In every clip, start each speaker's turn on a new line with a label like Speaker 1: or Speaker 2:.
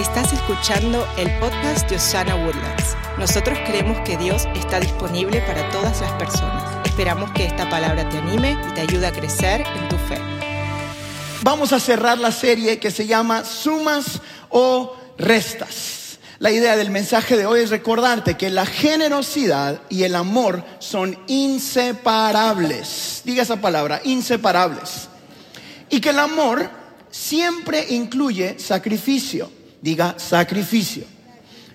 Speaker 1: Estás escuchando el podcast de Osana Woodlands. Nosotros creemos que Dios está disponible para todas las personas. Esperamos que esta palabra te anime y te ayude a crecer en tu fe.
Speaker 2: Vamos a cerrar la serie que se llama Sumas o Restas. La idea del mensaje de hoy es recordarte que la generosidad y el amor son inseparables. Diga esa palabra, inseparables. Y que el amor siempre incluye sacrificio. Diga sacrificio.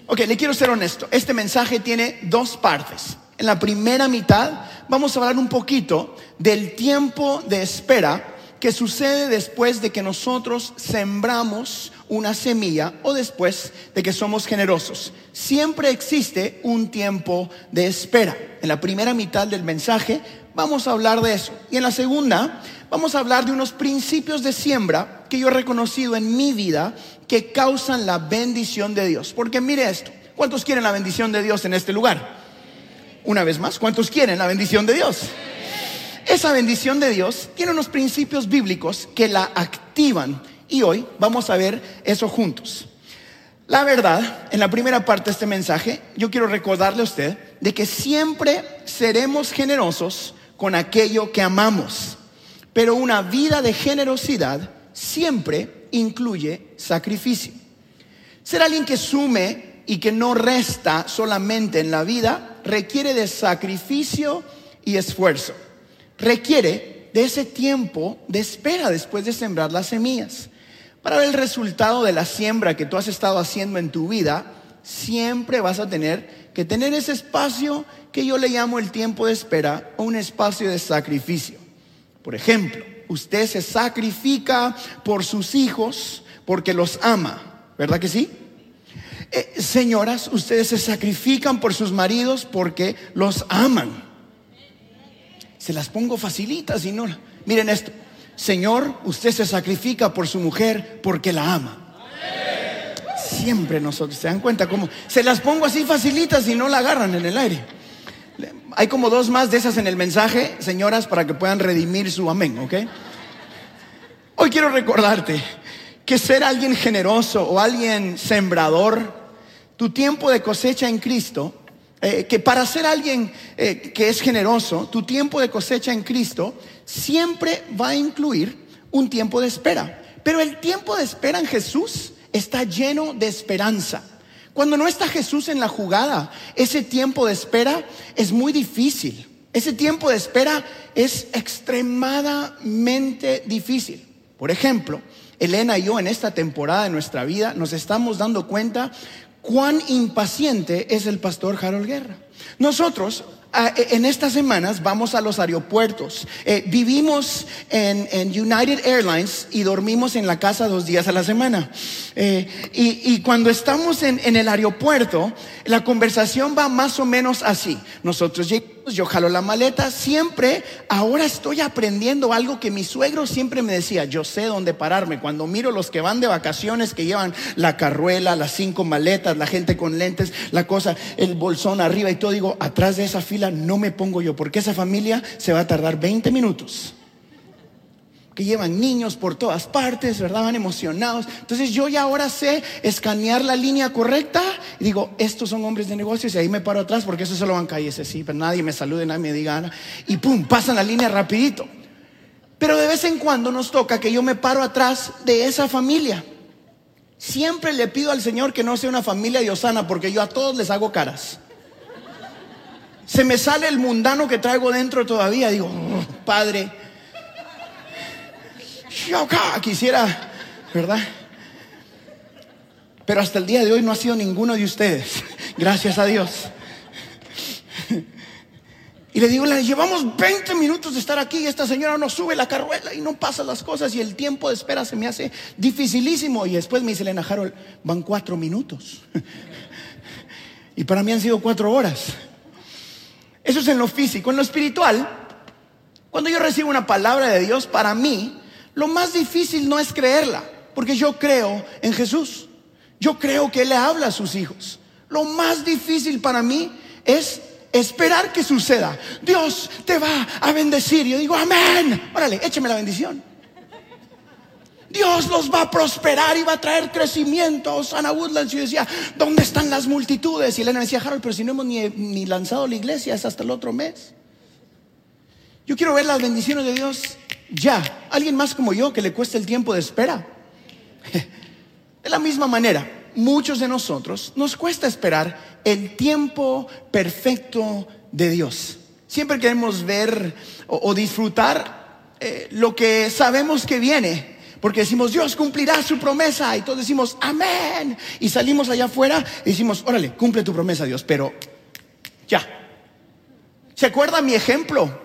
Speaker 2: Ok, le quiero ser honesto. Este mensaje tiene dos partes. En la primera mitad vamos a hablar un poquito del tiempo de espera que sucede después de que nosotros sembramos una semilla o después de que somos generosos. Siempre existe un tiempo de espera. En la primera mitad del mensaje vamos a hablar de eso. Y en la segunda vamos a hablar de unos principios de siembra que yo he reconocido en mi vida que causan la bendición de Dios. Porque mire esto, ¿cuántos quieren la bendición de Dios en este lugar? Una vez más, ¿cuántos quieren la bendición de Dios? Esa bendición de Dios tiene unos principios bíblicos que la activan y hoy vamos a ver eso juntos. La verdad, en la primera parte de este mensaje, yo quiero recordarle a usted de que siempre seremos generosos con aquello que amamos, pero una vida de generosidad siempre incluye sacrificio. Ser alguien que sume y que no resta solamente en la vida requiere de sacrificio y esfuerzo. Requiere de ese tiempo de espera después de sembrar las semillas. Para ver el resultado de la siembra que tú has estado haciendo en tu vida, siempre vas a tener que tener ese espacio que yo le llamo el tiempo de espera o un espacio de sacrificio. Por ejemplo, usted se sacrifica por sus hijos porque los ama, ¿verdad que sí? Eh, señoras, ustedes se sacrifican por sus maridos porque los aman. Se las pongo facilitas y no. Miren esto. Señor, usted se sacrifica por su mujer porque la ama. Siempre nosotros, ¿se dan cuenta cómo? Se las pongo así facilitas y no la agarran en el aire. Hay como dos más de esas en el mensaje, señoras, para que puedan redimir su amén, ¿ok? Hoy quiero recordarte que ser alguien generoso o alguien sembrador, tu tiempo de cosecha en Cristo, eh, que para ser alguien eh, que es generoso, tu tiempo de cosecha en Cristo siempre va a incluir un tiempo de espera. Pero el tiempo de espera en Jesús está lleno de esperanza. Cuando no está Jesús en la jugada, ese tiempo de espera es muy difícil. Ese tiempo de espera es extremadamente difícil. Por ejemplo, Elena y yo en esta temporada de nuestra vida nos estamos dando cuenta cuán impaciente es el pastor Harold Guerra. Nosotros en estas semanas vamos a los aeropuertos. Eh, vivimos en, United Airlines y dormimos en la casa dos días a la semana. Eh, y, cuando estamos en, en, el aeropuerto, la conversación va más o menos así. Nosotros llegamos, yo jalo la maleta, siempre, ahora estoy aprendiendo algo que mi suegro siempre me decía, yo sé dónde pararme. Cuando miro los que van de vacaciones, que llevan la carruela, las cinco maletas, la gente con lentes, la cosa, el bolsón arriba y todo, digo, atrás de esa fila no me pongo yo, porque esa familia se va a tardar 20 minutos. Que llevan niños por todas partes, ¿verdad? Van emocionados. Entonces yo ya ahora sé escanear la línea correcta y digo, estos son hombres de negocios y ahí me paro atrás porque eso solo van ese sí, pero nadie me salude, nadie me diga nada. Y pum, pasan la línea rapidito. Pero de vez en cuando nos toca que yo me paro atrás de esa familia. Siempre le pido al Señor que no sea una familia diosana porque yo a todos les hago caras se me sale el mundano que traigo dentro todavía. Digo, oh, Padre, quisiera, ¿verdad? Pero hasta el día de hoy no ha sido ninguno de ustedes. Gracias a Dios. Y le digo, llevamos 20 minutos de estar aquí y esta señora no sube la carruela y no pasa las cosas y el tiempo de espera se me hace dificilísimo. Y después me dice Elena Harold, van cuatro minutos. Y para mí han sido cuatro horas. Eso es en lo físico. En lo espiritual, cuando yo recibo una palabra de Dios, para mí, lo más difícil no es creerla, porque yo creo en Jesús. Yo creo que Él le habla a sus hijos. Lo más difícil para mí es esperar que suceda. Dios te va a bendecir. Yo digo, amén. Órale, écheme la bendición. Dios los va a prosperar y va a traer crecimiento. Sana Woodlands yo decía, ¿dónde están las multitudes? Y Elena decía, Harold, pero si no hemos ni lanzado la iglesia, es hasta el otro mes. Yo quiero ver las bendiciones de Dios ya. Alguien más como yo que le cuesta el tiempo de espera. De la misma manera, muchos de nosotros nos cuesta esperar el tiempo perfecto de Dios. Siempre queremos ver o, disfrutar eh, lo que sabemos que viene. Porque decimos, Dios cumplirá su promesa. Y todos decimos, amén. Y salimos allá afuera y decimos, órale, cumple tu promesa, Dios. Pero ya. ¿Se acuerda mi ejemplo?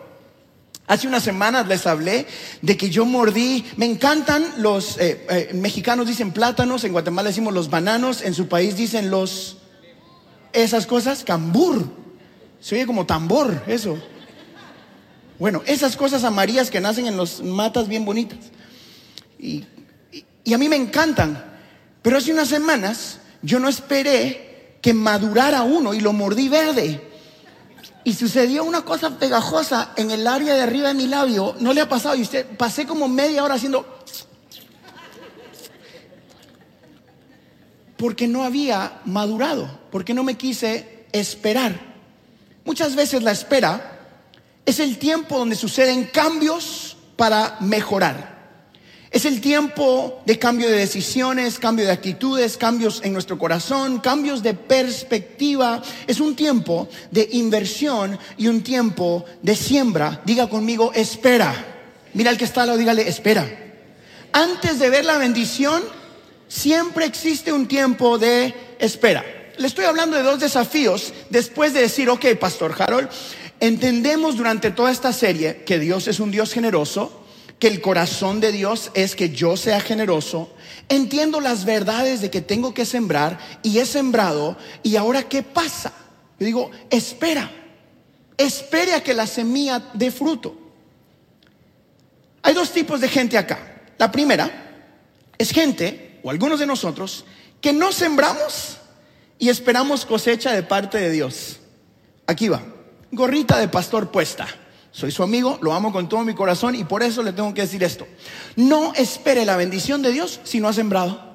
Speaker 2: Hace unas semanas les hablé de que yo mordí, me encantan los eh, eh, mexicanos dicen plátanos, en Guatemala decimos los bananos, en su país dicen los, esas cosas, cambur. Se oye como tambor, eso. Bueno, esas cosas amarillas que nacen en los matas bien bonitas. Y, y a mí me encantan. Pero hace unas semanas yo no esperé que madurara uno y lo mordí verde. Y sucedió una cosa pegajosa en el área de arriba de mi labio. No le ha pasado. Y usted pasé como media hora haciendo. Porque no había madurado. Porque no me quise esperar. Muchas veces la espera es el tiempo donde suceden cambios para mejorar. Es el tiempo de cambio de decisiones, cambio de actitudes, cambios en nuestro corazón, cambios de perspectiva. Es un tiempo de inversión y un tiempo de siembra. Diga conmigo, espera. Mira al que está al lado, dígale, espera. Antes de ver la bendición, siempre existe un tiempo de espera. Le estoy hablando de dos desafíos después de decir, ok, Pastor Harold, entendemos durante toda esta serie que Dios es un Dios generoso que el corazón de Dios es que yo sea generoso, entiendo las verdades de que tengo que sembrar y he sembrado y ahora ¿qué pasa? Yo digo, espera, espere a que la semilla dé fruto. Hay dos tipos de gente acá. La primera es gente, o algunos de nosotros, que no sembramos y esperamos cosecha de parte de Dios. Aquí va, gorrita de pastor puesta. Soy su amigo, lo amo con todo mi corazón y por eso le tengo que decir esto. No espere la bendición de Dios si no ha sembrado.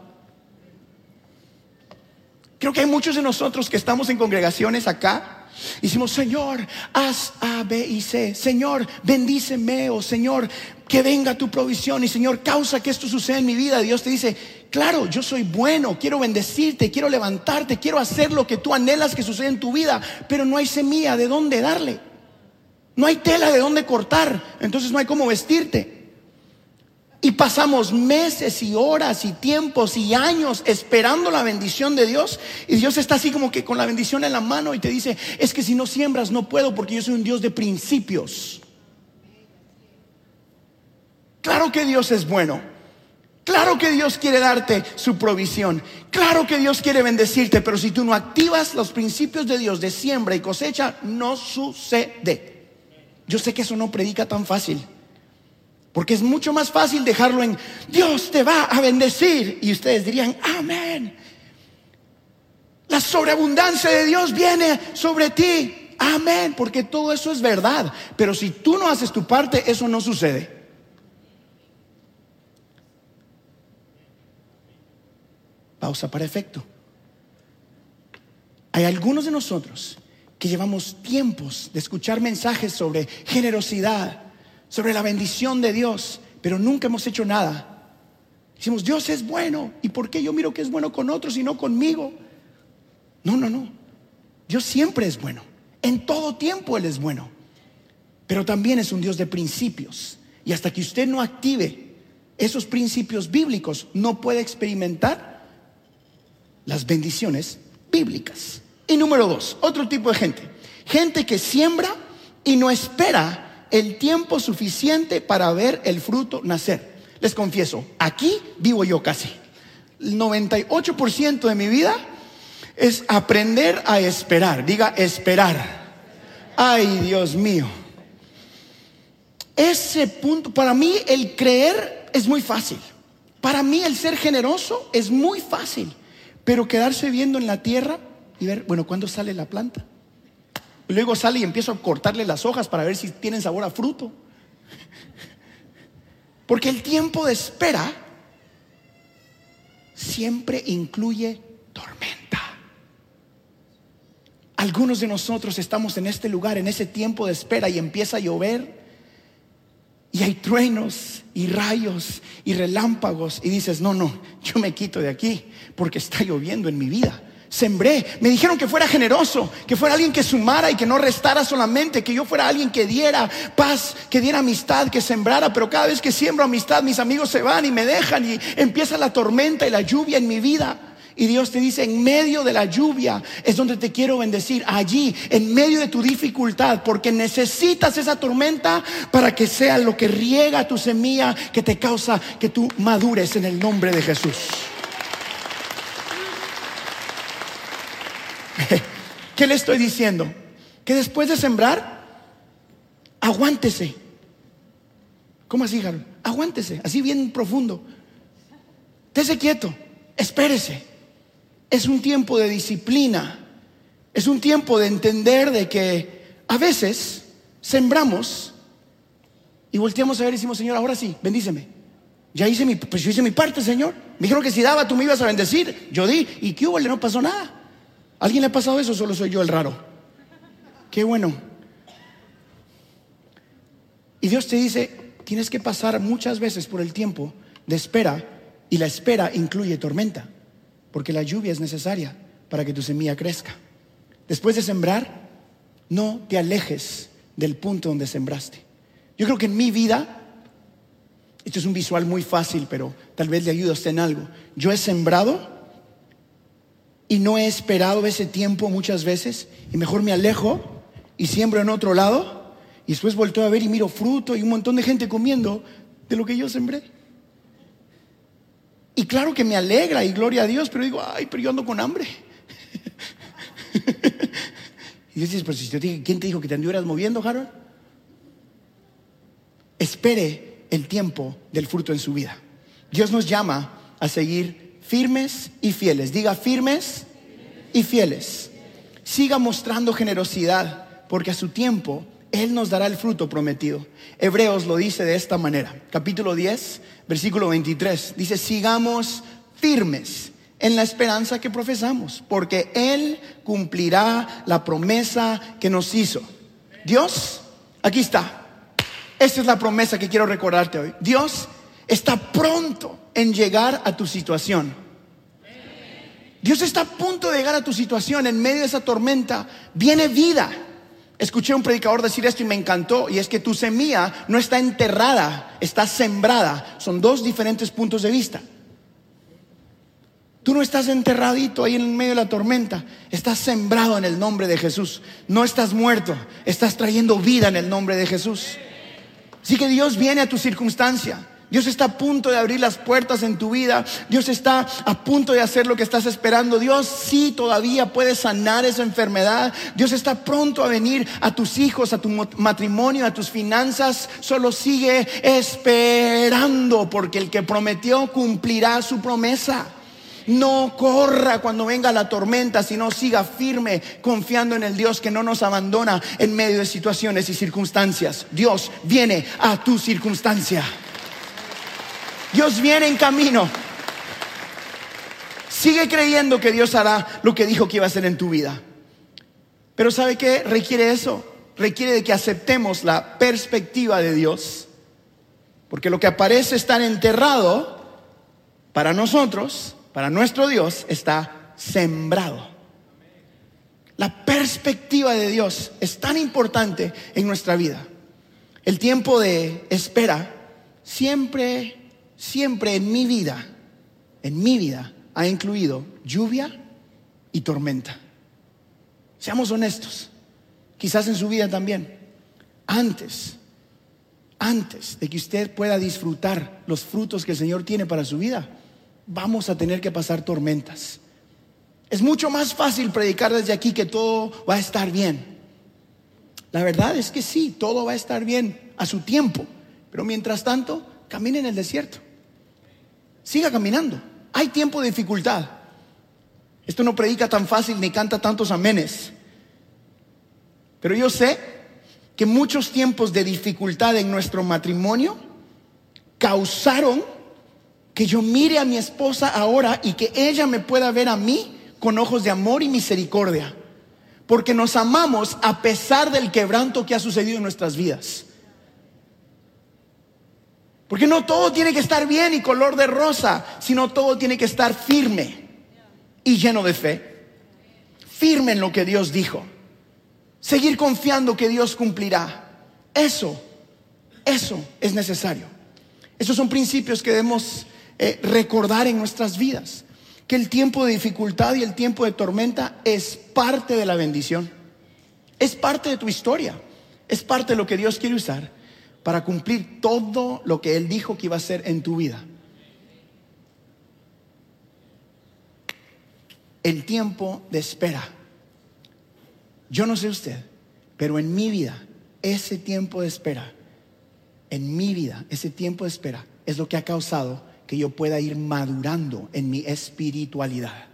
Speaker 2: Creo que hay muchos de nosotros que estamos en congregaciones acá. Y decimos, Señor, haz A, B y C. Señor, bendíceme. O Señor, que venga tu provisión. Y Señor, causa que esto suceda en mi vida. Dios te dice, claro, yo soy bueno. Quiero bendecirte, quiero levantarte, quiero hacer lo que tú anhelas que suceda en tu vida. Pero no hay semilla de dónde darle. No hay tela de dónde cortar, entonces no hay cómo vestirte. Y pasamos meses y horas y tiempos y años esperando la bendición de Dios. Y Dios está así como que con la bendición en la mano y te dice, es que si no siembras no puedo porque yo soy un Dios de principios. Claro que Dios es bueno. Claro que Dios quiere darte su provisión. Claro que Dios quiere bendecirte. Pero si tú no activas los principios de Dios de siembra y cosecha, no sucede. Yo sé que eso no predica tan fácil. Porque es mucho más fácil dejarlo en Dios te va a bendecir. Y ustedes dirían, amén. La sobreabundancia de Dios viene sobre ti. Amén. Porque todo eso es verdad. Pero si tú no haces tu parte, eso no sucede. Pausa para efecto. Hay algunos de nosotros llevamos tiempos de escuchar mensajes sobre generosidad, sobre la bendición de Dios, pero nunca hemos hecho nada. Decimos, Dios es bueno. ¿Y por qué yo miro que es bueno con otros y no conmigo? No, no, no. Dios siempre es bueno. En todo tiempo Él es bueno. Pero también es un Dios de principios. Y hasta que usted no active esos principios bíblicos, no puede experimentar las bendiciones bíblicas. Y número dos, otro tipo de gente. Gente que siembra y no espera el tiempo suficiente para ver el fruto nacer. Les confieso, aquí vivo yo casi. El 98% de mi vida es aprender a esperar. Diga, esperar. Ay, Dios mío. Ese punto, para mí el creer es muy fácil. Para mí el ser generoso es muy fácil. Pero quedarse viendo en la tierra y ver, bueno, ¿cuándo sale la planta? Luego sale y empiezo a cortarle las hojas para ver si tienen sabor a fruto. Porque el tiempo de espera siempre incluye tormenta. Algunos de nosotros estamos en este lugar, en ese tiempo de espera y empieza a llover y hay truenos y rayos y relámpagos y dices, no, no, yo me quito de aquí porque está lloviendo en mi vida. Sembré, me dijeron que fuera generoso, que fuera alguien que sumara y que no restara solamente, que yo fuera alguien que diera paz, que diera amistad, que sembrara, pero cada vez que siembro amistad mis amigos se van y me dejan y empieza la tormenta y la lluvia en mi vida. Y Dios te dice, en medio de la lluvia es donde te quiero bendecir, allí, en medio de tu dificultad, porque necesitas esa tormenta para que sea lo que riega tu semilla, que te causa que tú madures en el nombre de Jesús. ¿Qué le estoy diciendo? Que después de sembrar, aguántese. ¿Cómo así, Harold? Aguántese, así bien profundo. Tese quieto, espérese es un tiempo de disciplina, es un tiempo de entender de que a veces sembramos y volteamos a ver y decimos, Señor, ahora sí, bendíceme. Ya hice mi, pues yo hice mi parte, Señor. Me dijeron que si daba tú me ibas a bendecir. Yo di, ¿y qué hubo? No pasó nada. ¿Alguien le ha pasado eso? Solo soy yo el raro. Qué bueno. Y Dios te dice, tienes que pasar muchas veces por el tiempo de espera y la espera incluye tormenta porque la lluvia es necesaria para que tu semilla crezca. Después de sembrar, no te alejes del punto donde sembraste. Yo creo que en mi vida, esto es un visual muy fácil, pero tal vez le ayude a usted en algo. Yo he sembrado y no he esperado ese tiempo muchas veces y mejor me alejo y siembro en otro lado y después volteo a ver y miro fruto y un montón de gente comiendo de lo que yo sembré. Y claro que me alegra y gloria a Dios, pero digo, ay, pero yo ando con hambre. y dices, pero si te dije, ¿quién te dijo que te anduvieras moviendo, Harold? Espere el tiempo del fruto en su vida. Dios nos llama a seguir firmes y fieles. Diga firmes y fieles. Siga mostrando generosidad, porque a su tiempo Él nos dará el fruto prometido. Hebreos lo dice de esta manera. Capítulo 10, versículo 23, dice, sigamos firmes en la esperanza que profesamos, porque Él cumplirá la promesa que nos hizo. Dios, aquí está. Esta es la promesa que quiero recordarte hoy. Dios está pronto en llegar a tu situación. Dios está a punto de llegar a tu situación en medio de esa tormenta. Viene vida. Escuché a un predicador decir esto y me encantó, y es que tu semilla no está enterrada, está sembrada. Son dos diferentes puntos de vista. Tú no estás enterradito ahí en medio de la tormenta, estás sembrado en el nombre de Jesús. No estás muerto, estás trayendo vida en el nombre de Jesús. Así que Dios viene a tu circunstancia. Dios está a punto de abrir las puertas en tu vida. Dios está a punto de hacer lo que estás esperando. Dios sí todavía puede sanar esa enfermedad. Dios está pronto a venir a tus hijos, a tu matrimonio, a tus finanzas. Solo sigue esperando porque el que prometió cumplirá su promesa. No corra cuando venga la tormenta, sino siga firme confiando en el Dios que no nos abandona en medio de situaciones y circunstancias. Dios viene a tu circunstancia. Dios viene en camino. Sigue creyendo que Dios hará lo que dijo que iba a hacer en tu vida. Pero ¿sabe qué requiere eso? Requiere de que aceptemos la perspectiva de Dios. Porque lo que aparece estar enterrado para nosotros, para nuestro Dios, está sembrado. La perspectiva de Dios es tan importante en nuestra vida. El tiempo de espera siempre siempre en mi vida, en mi vida, ha incluido lluvia y tormenta. Seamos honestos, quizás en su vida también. Antes, antes de que usted pueda disfrutar los frutos que el Señor tiene para su vida, vamos a tener que pasar tormentas. Es mucho más fácil predicar desde aquí que todo va a estar bien. La verdad es que sí, todo va a estar bien a su tiempo, pero mientras tanto, camine en el desierto siga caminando. Hay tiempo de dificultad. Esto no predica tan fácil ni canta tantos amenes. Pero yo sé que muchos tiempos de dificultad en nuestro matrimonio causaron que yo mire a mi esposa ahora y que ella me pueda ver a mí con ojos de amor y misericordia. Porque nos amamos a pesar del quebranto que ha sucedido en nuestras vidas. Porque no todo tiene que estar bien y color de rosa, sino todo tiene que estar firme y lleno de fe. Firme en lo que Dios dijo. Seguir confiando que Dios cumplirá. Eso, eso es necesario. Esos son principios que debemos eh, recordar en nuestras vidas. Que el tiempo de dificultad y el tiempo de tormenta es parte de la bendición. Es parte de tu historia. Es parte de lo que Dios quiere usar para cumplir todo lo que Él dijo que iba a hacer en tu vida. El tiempo de espera. Yo no sé usted, pero en mi vida, ese tiempo de espera, en mi vida, ese tiempo de espera es lo que ha causado que yo pueda ir madurando en mi espiritualidad.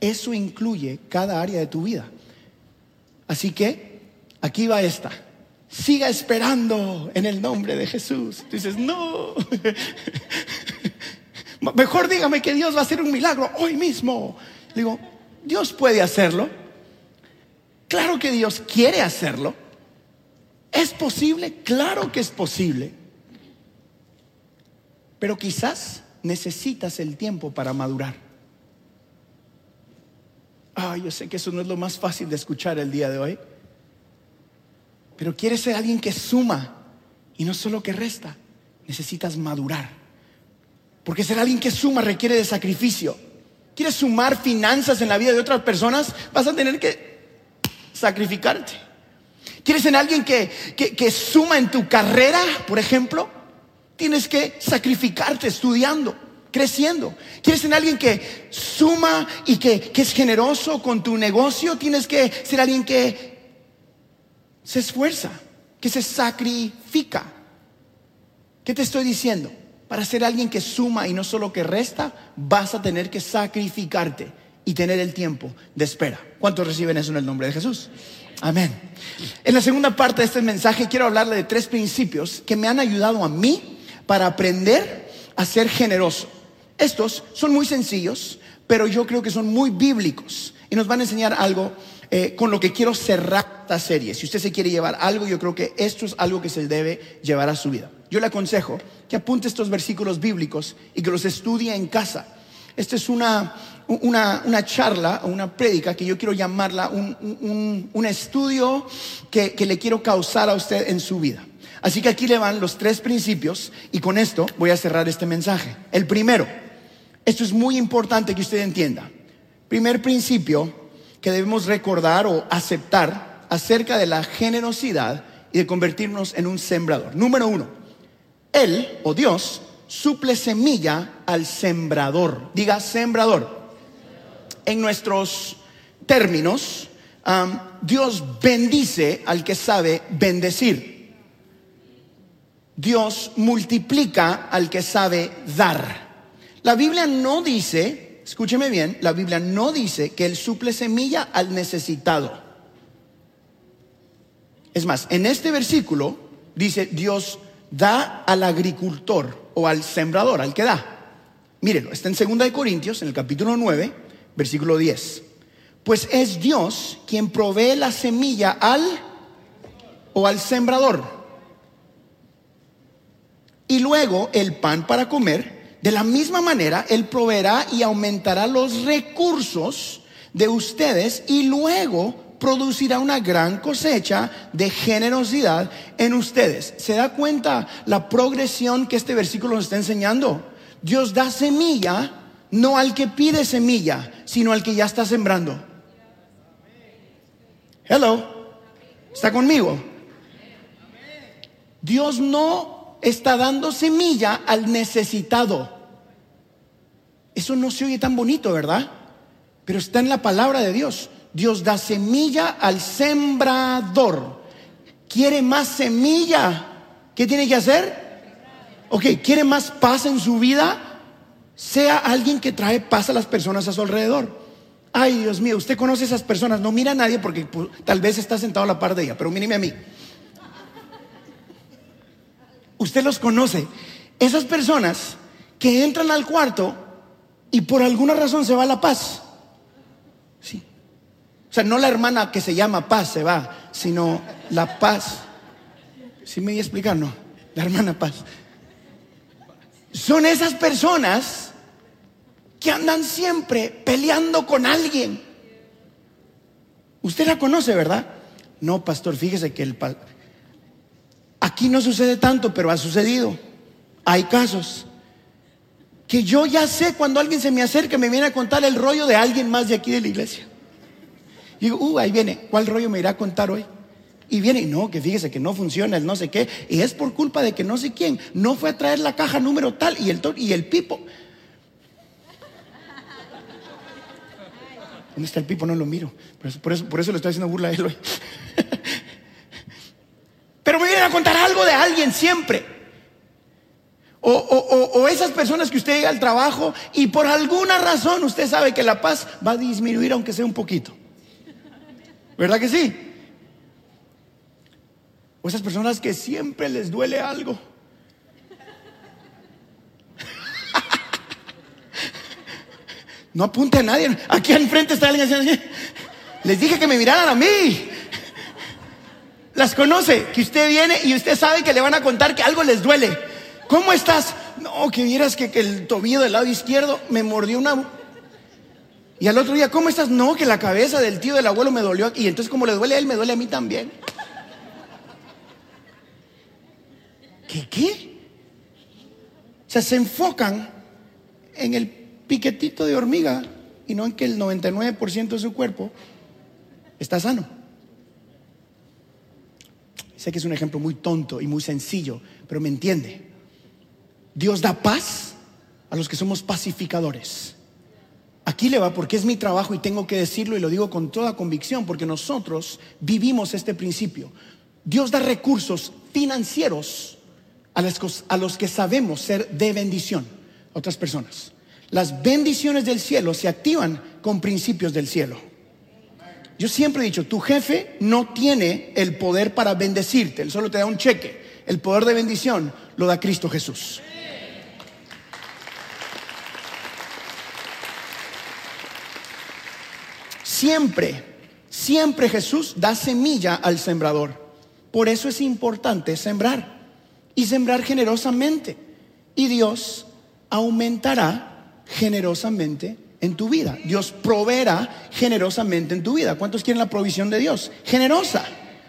Speaker 2: Eso incluye cada área de tu vida. Así que aquí va esta. Siga esperando en el nombre de Jesús. dices, no. Mejor dígame que Dios va a hacer un milagro hoy mismo. Digo, Dios puede hacerlo. Claro que Dios quiere hacerlo. ¿Es posible? Claro que es posible. Pero quizás necesitas el tiempo para madurar. Ay, yo sé que eso no es lo más fácil de escuchar el día de hoy. Pero quieres ser alguien que suma y no solo que resta. Necesitas madurar. Porque ser alguien que suma requiere de sacrificio. ¿Quieres sumar finanzas en la vida de otras personas? Vas a tener que sacrificarte. ¿Quieres ser alguien que, que, suma en tu carrera, por ejemplo? Tienes que sacrificarte estudiando, creciendo. ¿Quieres ser alguien que suma y que, que es generoso con tu negocio? Tienes que ser alguien que se esfuerza, que se sacrifica. ¿Qué te estoy diciendo? Para ser alguien que suma y no solo que resta, vas a tener que sacrificarte y tener el tiempo de espera. ¿Cuántos reciben eso en el nombre de Jesús? Amén. En la segunda parte de este mensaje quiero hablarle de tres principios que me han ayudado a mí para aprender a ser generoso. Estos son muy sencillos, pero yo creo que son muy bíblicos y nos van a enseñar algo eh, con lo que quiero cerrar esta serie. Si usted se quiere llevar algo, yo creo que esto es algo que se debe llevar a su vida. Yo le aconsejo que apunte estos versículos bíblicos y que los estudie en casa. Esta es una, una, charla o una prédica que yo quiero llamarla un, un, estudio que, que le quiero causar a usted en su vida. Así que aquí le van los tres principios y con esto voy a cerrar este mensaje. El primero, esto es muy importante que usted entienda. Primer principio, que debemos recordar o aceptar acerca de la generosidad y de convertirnos en un sembrador. Número uno, Él o Dios suple semilla al sembrador. Diga sembrador. En nuestros términos, Dios bendice al que sabe bendecir. Dios multiplica al que sabe dar. La Biblia no dice escúcheme bien, la Biblia no dice que Él suple semilla al necesitado. Es más, en este versículo dice Dios da al agricultor o al sembrador, al que da. Mírenlo, está en 2 Corintios, en el capítulo 9, versículo 10. Pues es Dios quien provee la semilla al o al sembrador. Y luego el pan para comer de la misma manera, Él proveerá y aumentará los recursos de ustedes y luego producirá una gran cosecha de generosidad en ustedes. ¿Se da cuenta la progresión que este versículo nos está enseñando? Dios da semilla no al que pide semilla, sino al que ya está sembrando. Hello, ¿está conmigo? Dios no está dando semilla al necesitado. Eso no se oye tan bonito, ¿verdad? Pero está en la palabra de Dios. Dios da semilla al sembrador. ¿Quiere más semilla? ¿Qué tiene que hacer? Ok, ¿quiere más paz en su vida? Sea alguien que trae paz a las personas a su alrededor. Ay, Dios mío, usted conoce a esas personas. No mira a nadie porque pues, tal vez está sentado a la par de ella, pero míreme a mí. Usted los conoce. Esas personas que entran al cuarto y por alguna razón se va la paz. Sí. O sea, no la hermana que se llama paz se va, sino la paz. ¿Sí me voy a explicar? No, la hermana paz. Son esas personas que andan siempre peleando con alguien. Usted la conoce, ¿verdad? No, pastor, fíjese que el aquí no sucede tanto, pero ha sucedido. Hay casos que yo ya sé cuando alguien se me acerca me viene a contar el rollo de alguien más de aquí de la iglesia. Y digo, uh, ahí viene, ¿cuál rollo me irá a contar hoy? Y viene, no, que fíjese que no funciona el no sé qué, y es por culpa de que no sé quién no fue a traer la caja número tal y el, y el pipo. ¿Dónde está el pipo? No lo miro. Por eso, por eso, le estoy haciendo burla a él hoy. Pero me vienen a contar algo de alguien siempre. O, esas personas que usted llega al trabajo y por alguna razón usted sabe que la paz va a disminuir aunque sea un poquito. ¿Verdad que sí? O esas personas que siempre les duele algo. No apunte a nadie. Aquí al frente está alguien así. Les dije que me miraran a mí. Las conoce, que usted viene y usted sabe que le van a contar que algo les duele. ¿Cómo estás? No, que vieras que, el tobillo del lado izquierdo me mordió una... Y al otro día, ¿cómo estás? No, que la cabeza del tío del abuelo me dolió. Y entonces como le duele a él, me duele a mí también. ¿Qué qué? O sea, se enfocan en el piquetito de hormiga y no en que el 99% de su cuerpo está sano. Sé que es un ejemplo muy tonto y muy sencillo, pero me entiende. Dios da paz a los que somos pacificadores. Aquí le va porque es mi trabajo y tengo que decirlo y lo digo con toda convicción porque nosotros vivimos este principio. Dios da recursos financieros a los, que sabemos ser de bendición a otras personas. Las bendiciones del cielo se activan con principios del cielo. Yo siempre he dicho, tu jefe no tiene el poder para bendecirte, él solo te da un cheque. El poder de bendición lo da Cristo Jesús. Siempre, siempre Jesús da semilla al sembrador. Por eso es importante sembrar y sembrar generosamente. Y Dios aumentará generosamente en tu vida. Dios proveerá generosamente en tu vida. ¿Cuántos quieren la provisión de Dios? Generosa.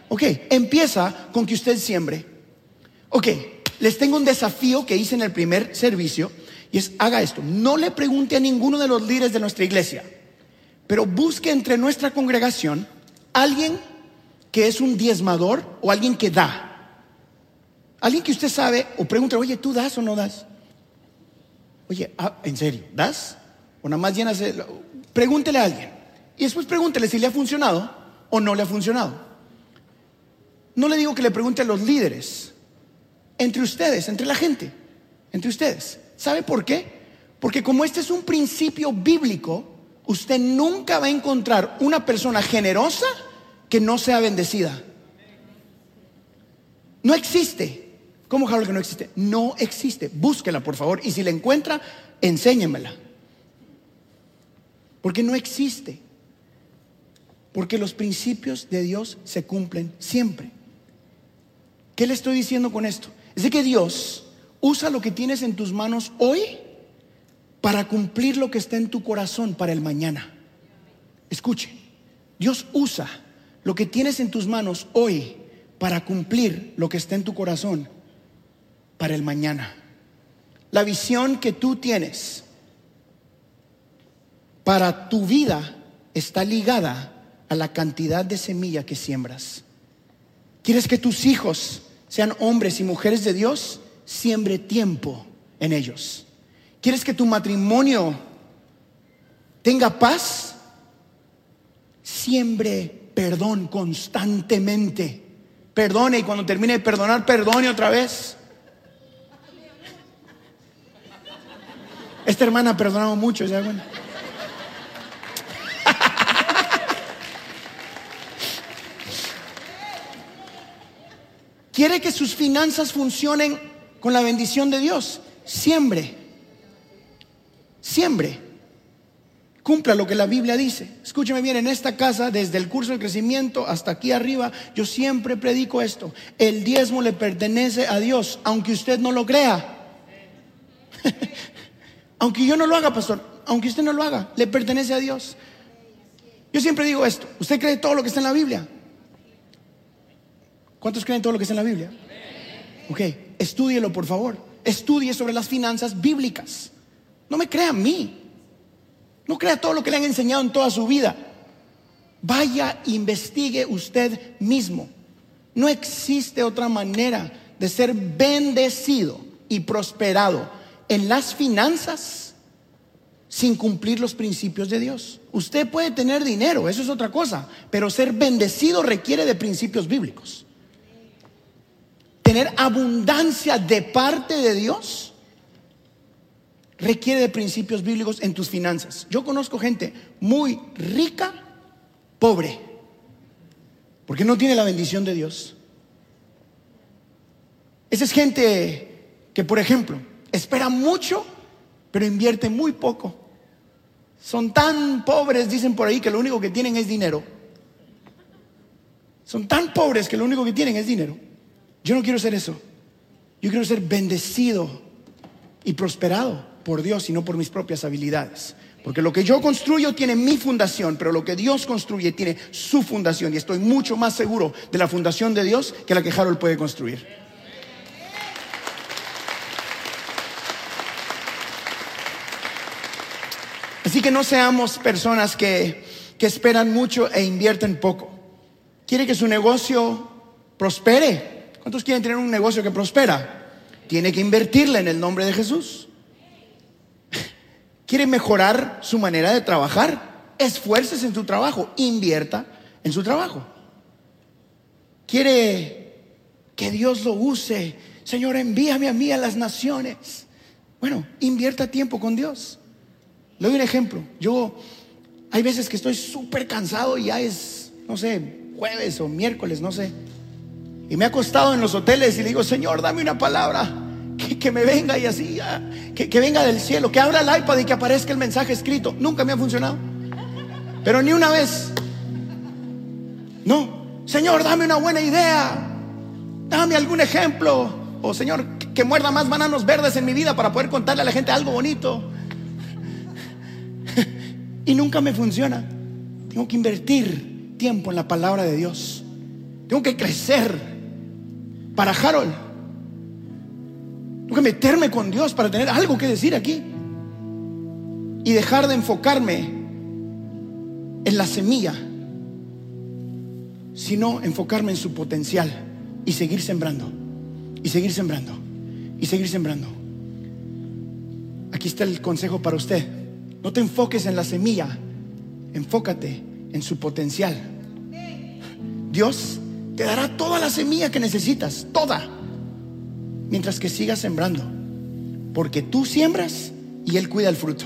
Speaker 2: Ok, empieza con que usted siembre. Ok, les tengo un desafío que hice en el primer servicio y es haga esto. No le pregunte a ninguno de los líderes de nuestra iglesia, pero busque entre nuestra congregación alguien que es un diezmador o alguien que da. Alguien que usted sabe o pregunte, oye, ¿tú das o no das? Oye, ah, ¿en serio? ¿Das? O nada más llenas. Pregúntele a alguien. Y después pregúntele si le ha funcionado o no le ha funcionado. No le digo que le pregunte a los líderes. Entre ustedes, entre la gente. Entre ustedes. ¿Sabe por qué? Porque como este es un principio bíblico, usted nunca va a encontrar una persona generosa que no sea bendecida. No existe. ¿Cómo Harold que no existe? No existe. Búsquela, por favor. Y si la encuentra, enséñemela. Porque no existe. Porque los principios de Dios se cumplen siempre. ¿Qué le estoy diciendo con esto? Es de que Dios usa lo que tienes en tus manos hoy para cumplir lo que está en tu corazón para el mañana. Escuche, Dios usa lo que tienes en tus manos hoy para cumplir lo que está en tu corazón para el mañana. La visión que tú tienes para tu vida está ligada a la cantidad de semilla que siembras. ¿Quieres que tus hijos sean hombres y mujeres de Dios? Siembre tiempo en ellos. ¿Quieres que tu matrimonio tenga paz? Siembre perdón constantemente. Perdone y cuando termine de perdonar, perdone otra vez. Esta hermana ha perdonado mucho, ¿ya bueno? ¿Quiere que sus finanzas funcionen con la bendición de Dios? Siembre. Siembre. Cumpla lo que la Biblia dice. Escúcheme bien, en esta casa, desde el curso de crecimiento hasta aquí arriba, yo siempre predico esto. El diezmo le pertenece a Dios, aunque usted no lo crea. aunque yo no lo haga, pastor, aunque usted no lo haga, le pertenece a Dios. Yo siempre digo esto, ¿usted cree todo lo que está en la Biblia? ¿Cuántos creen todo lo que está en la Biblia? Ok, estúdielo por favor. Estudie sobre las finanzas bíblicas. No me crea a mí. No crea todo lo que le han enseñado en toda su vida. Vaya, investigue usted mismo. No existe otra manera de ser bendecido y prosperado en las finanzas sin cumplir los principios de Dios. Usted puede tener dinero, eso es otra cosa, pero ser bendecido requiere de principios bíblicos. Tener abundancia de parte de Dios requiere de principios bíblicos en tus finanzas. Yo conozco gente muy rica, pobre, porque no tiene la bendición de Dios. Esa es gente que, por ejemplo, espera mucho, pero invierte muy poco. Son tan pobres, dicen por ahí, que lo único que tienen es dinero. Son tan pobres que lo único que tienen es dinero. Yo no quiero ser eso. Yo quiero ser bendecido y prosperado por Dios y no por mis propias habilidades. Porque lo que yo construyo tiene mi fundación, pero lo que Dios construye tiene su fundación. Y estoy mucho más seguro de la fundación de Dios que la que Harold puede construir. Así que no seamos personas que, que esperan mucho e invierten poco. ¿Quiere que su negocio prospere? ¿Cuántos quieren tener un negocio que prospera? Tiene que invertirle en el nombre de Jesús quiere mejorar su manera de trabajar, esfuerces en su trabajo, invierta en su trabajo. Quiere que Dios lo use, Señor, envíame a mí a las naciones. Bueno, invierta tiempo con Dios. Le doy un ejemplo. Yo, hay veces que estoy súper cansado y ya es, no sé, jueves o miércoles, no sé. Y me he acostado en los hoteles y le digo, Señor, dame una palabra que, me venga y así, que, que venga del cielo, que abra el iPad y que aparezca el mensaje escrito. Nunca me ha funcionado. Pero ni una vez. No, Señor, dame una buena idea. Dame algún ejemplo. O Señor, que muerda más bananos verdes en mi vida para poder contarle a la gente algo bonito. y nunca me funciona. Tengo que invertir tiempo en la palabra de Dios. Tengo que crecer. Para Harold, tengo que meterme con Dios para tener algo que decir aquí. Y dejar de enfocarme en la semilla, sino enfocarme en su potencial y seguir sembrando, y seguir sembrando, y seguir sembrando. Aquí está el consejo para usted. No te enfoques en la semilla, enfócate en su potencial. Dios te dará toda la semilla que necesitas, toda mientras que sigas sembrando. Porque tú siembras y Él cuida el fruto.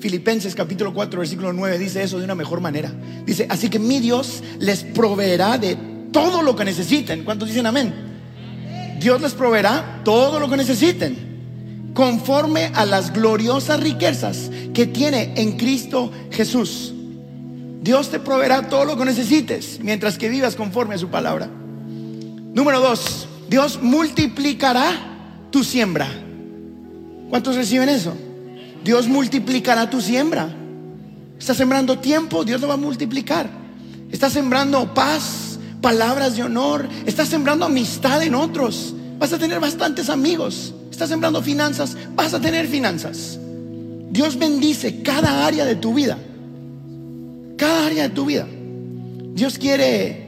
Speaker 2: Filipenses capítulo 4 versículo 9 dice eso de una mejor manera. Dice, así que mi Dios les proveerá de todo lo que necesiten. ¿Cuántos dicen amén? Dios les proveerá todo lo que necesiten conforme a las gloriosas riquezas que tiene en Cristo Jesús. Dios te proveerá todo lo que necesites mientras que vivas conforme a su palabra. Número dos, Dios multiplicará tu siembra. ¿Cuántos reciben eso? Dios multiplicará tu siembra. Estás sembrando tiempo, Dios lo va a multiplicar. Estás sembrando paz, palabras de honor, estás sembrando amistad en otros. Vas a tener bastantes amigos. Estás sembrando finanzas, vas a tener finanzas. Dios bendice cada área de tu vida. Cada área de tu vida. Dios quiere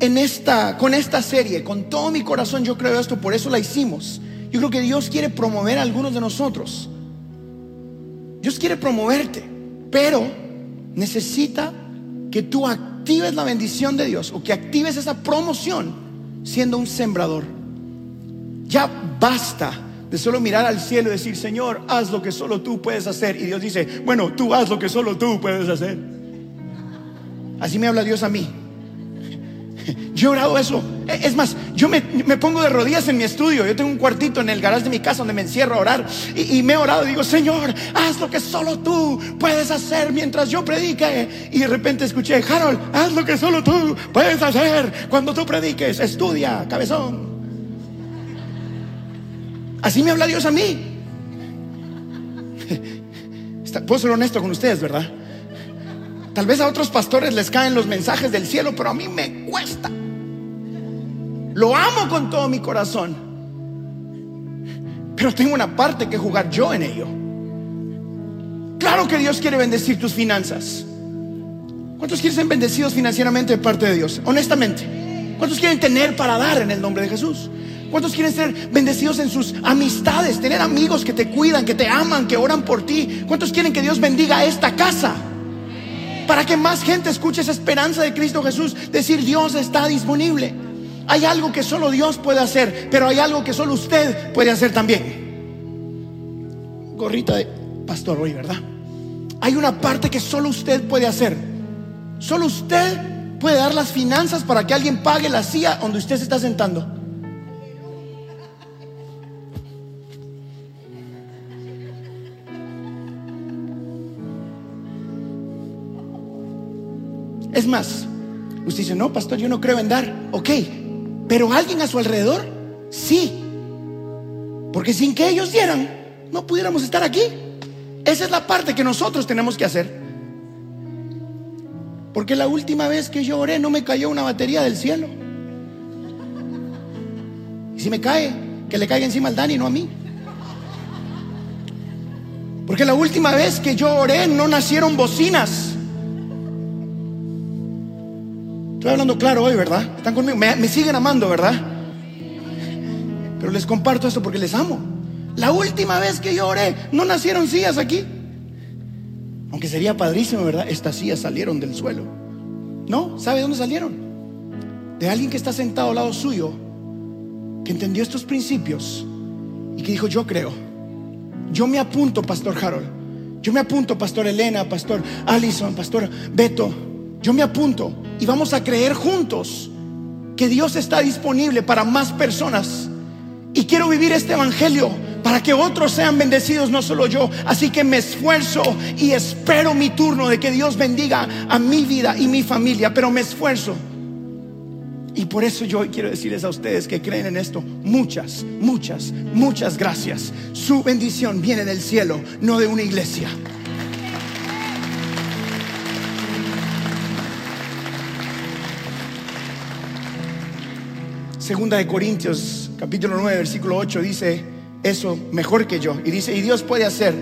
Speaker 2: en esta, con esta serie, con todo mi corazón yo creo esto, por eso la hicimos. Yo creo que Dios quiere promover a algunos de nosotros. Dios quiere promoverte, pero necesita que tú actives la bendición de Dios o que actives esa promoción siendo un sembrador. Ya basta de solo mirar al cielo y decir, Señor, haz lo que solo tú puedes hacer. Y Dios dice, bueno, tú haz lo que solo tú puedes hacer. Así me habla Dios a mí. Yo he orado eso. E, Es más, yo me, me pongo de rodillas en mi estudio. Yo tengo un cuartito en el garage de mi casa donde me encierro a orar. Y, y me he orado y digo, Señor, haz lo que solo tú puedes hacer mientras yo predique. Y de repente escuché, Harold, haz lo que solo tú puedes hacer cuando tú prediques. Estudia, cabezón. Así me habla Dios a mí. Puedo ser honesto con ustedes, ¿verdad? Tal vez a otros pastores les caen los mensajes del cielo, pero a mí me cuesta. Lo amo con todo mi corazón. Pero tengo una parte que jugar yo en ello. Claro que Dios quiere bendecir tus finanzas. ¿Cuántos quieren ser bendecidos financieramente de parte de Dios? Honestamente. ¿Cuántos quieren tener para dar en el nombre de Jesús? ¿Cuántos quieren ser bendecidos en sus amistades? Tener amigos que te cuidan, que te aman, que oran por ti. ¿Cuántos quieren que Dios bendiga esta casa? Para que más gente escuche esa esperanza de Cristo Jesús. Decir, Dios está disponible. Hay algo que solo Dios puede hacer, pero hay algo que solo usted puede hacer también. Gorrita de pastor hoy, ¿verdad? Hay una parte que solo usted puede hacer. Solo usted puede dar las finanzas para que alguien pague la silla donde usted se está sentando. Es más, usted dice, no, pastor, yo no creo en dar. Ok, pero alguien a su alrededor, sí. Porque sin que ellos dieran, no pudiéramos estar aquí. Esa es la parte que nosotros tenemos que hacer. Porque la última vez que yo oré no me cayó una batería del cielo. Y si me cae, que le caiga encima al Dani, no a mí. Porque la última vez que yo oré no nacieron bocinas. Estoy hablando claro hoy, ¿verdad? Están conmigo. Me, siguen amando, ¿verdad? Pero les comparto esto porque les amo. La última vez que yo oré, no nacieron sillas aquí. Aunque sería padrísimo, ¿verdad? Estas sillas salieron del suelo. No, ¿sabe dónde salieron? De alguien que está sentado al lado suyo, que entendió estos principios y que dijo, yo creo. Yo me apunto, Pastor Harold. Yo me apunto, Pastor Elena, Pastor Allison, Pastor Beto. Yo me apunto y vamos a creer juntos que Dios está disponible para más personas. Y quiero vivir este evangelio para que otros sean bendecidos, no solo yo. Así que me esfuerzo y espero mi turno de que Dios bendiga a mi vida y mi familia, pero me esfuerzo. Y por eso yo quiero decirles a ustedes que creen en esto, muchas, muchas, muchas gracias. Su bendición viene del cielo, no de una iglesia. Segunda de Corintios, capítulo 9, versículo 8 dice eso mejor que yo. Y dice, y Dios puede hacer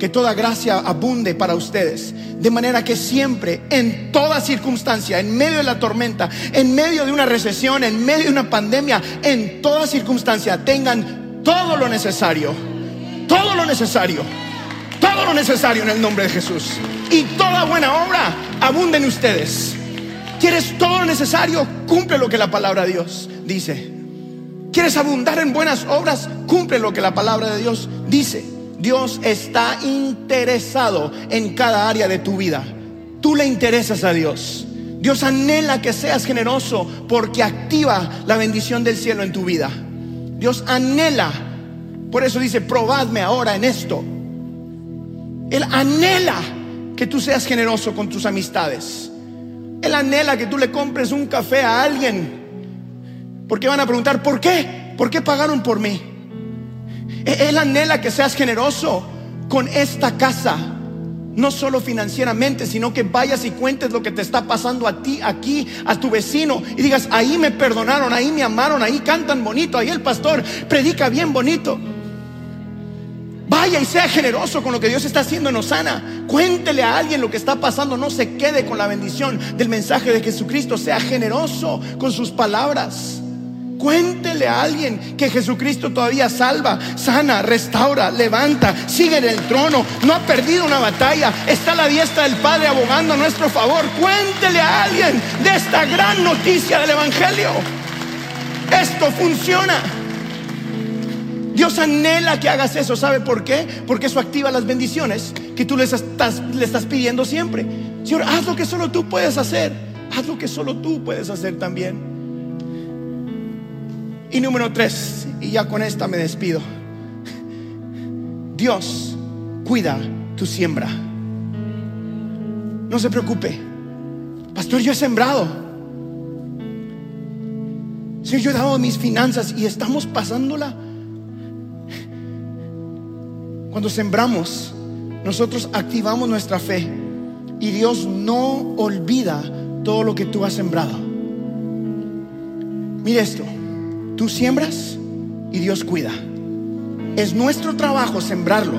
Speaker 2: que toda gracia abunde para ustedes, de manera que siempre, en toda circunstancia, en medio de la tormenta, en medio de una recesión, en medio de una pandemia, en toda circunstancia, tengan todo lo necesario, todo lo necesario, todo lo necesario en el nombre de Jesús. Y toda buena obra abunde en ustedes. ¿Quieres todo lo necesario? Cumple lo que la palabra de Dios dice. ¿Quieres abundar en buenas obras? Cumple lo que la palabra de Dios dice. Dios está interesado en cada área de tu vida. Tú le interesas a Dios. Dios anhela que seas generoso porque activa la bendición del cielo en tu vida. Dios anhela. Por eso dice, probadme ahora en esto. Él anhela que tú seas generoso con tus amistades. Él anhela que tú le compres un café a alguien. Porque van a preguntar, ¿por qué? ¿Por qué pagaron por mí? E-, Él anhela que seas generoso con esta casa. No solo financieramente, sino que vayas y cuentes lo que te está pasando a ti, aquí, a tu vecino. Y digas, ahí me perdonaron, ahí me amaron, ahí cantan bonito, ahí el pastor predica bien bonito. Vaya y sea generoso con lo que Dios está haciendo en Osana. Cuéntele a alguien lo que está pasando. No se quede con la bendición del mensaje de Jesucristo. Sea generoso con sus palabras. Cuéntele a alguien que Jesucristo todavía salva, sana, restaura, levanta, sigue en el trono, no ha perdido una batalla, está a la diestra del Padre abogando a nuestro favor. Cuéntele a alguien de esta gran noticia del Evangelio. Esto funciona. Dios anhela que hagas eso. ¿Sabe por qué? Porque eso activa las bendiciones que tú le estás, pidiendo siempre. Señor, haz lo que solo tú puedes hacer. haz lo que solo tú puedes hacer también. Y número tres, y ya con esta me despido. Dios cuida tu siembra. No se preocupe. Pastor, yo he sembrado. Si yo he dado mis finanzas y estamos pasándola. Cuando sembramos, nosotros activamos nuestra fe y Dios no olvida todo lo que tú has sembrado. Mire esto, tú siembras y Dios cuida. Es nuestro trabajo sembrarlo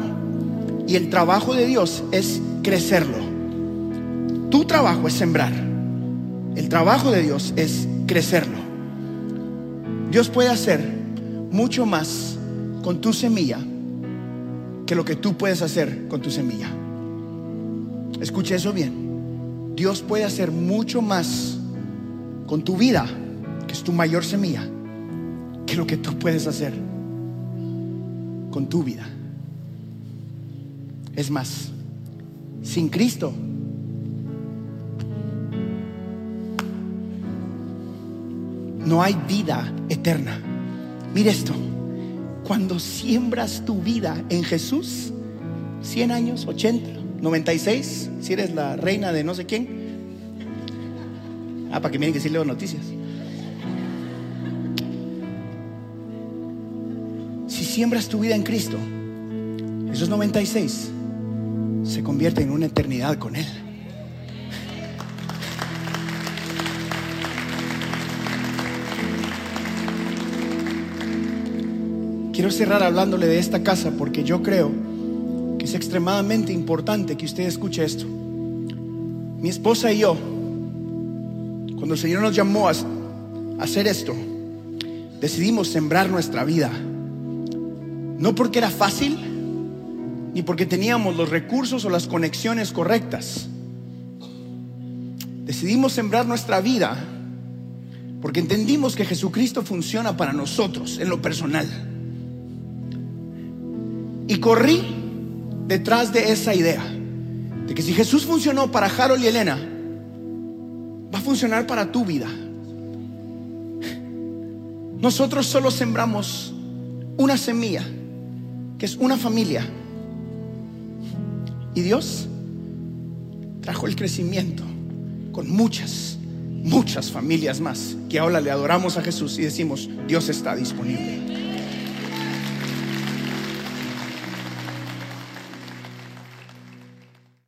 Speaker 2: y el trabajo de Dios es crecerlo. Tu trabajo es sembrar. El trabajo de Dios es crecerlo. Dios puede hacer mucho más con tu semilla que lo que tú puedes hacer con tu semilla. Escuche eso bien. Dios puede hacer mucho más con tu vida, que es tu mayor semilla, que lo que tú puedes hacer con tu vida. Es más, sin Cristo, no hay vida eterna. Mire esto, cuando siembras tu vida en Jesús, 100 años, 80, 96, si eres la reina de no sé quién. Ah, para que miren que sí leo noticias. Si siembras tu vida en Cristo, esos 96 se convierten en una eternidad con Él. Quiero cerrar hablándole de esta casa porque yo creo que es extremadamente importante que usted escuche esto. Mi esposa y yo, cuando el Señor nos llamó a hacer esto, decidimos sembrar nuestra vida. No porque era fácil, ni porque teníamos los recursos o las conexiones correctas. Decidimos sembrar nuestra vida porque entendimos que Jesucristo funciona para nosotros en lo personal. Y corrí detrás de esa idea, de que si Jesús funcionó para Harold y Elena, va a funcionar para tu vida. Nosotros solo sembramos una semilla, que es una familia. Y Dios trajo el crecimiento con muchas, muchas familias más, que ahora le adoramos a Jesús y decimos, Dios está disponible.